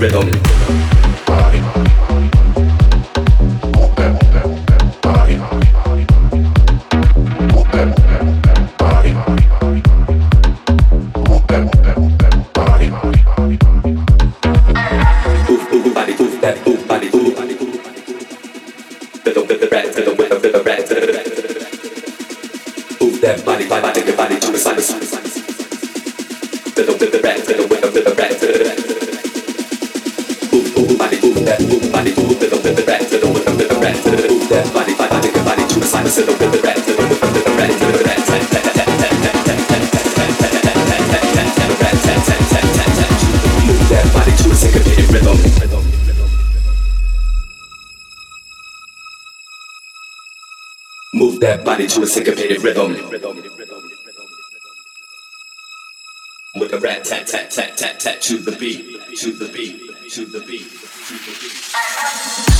rhythm. Move that body, body, take your body to body, side. Move that body to a syncopated rhythm. With a rat tat tat tat tat tat to the beat, to the beat, to the beat, to the beat.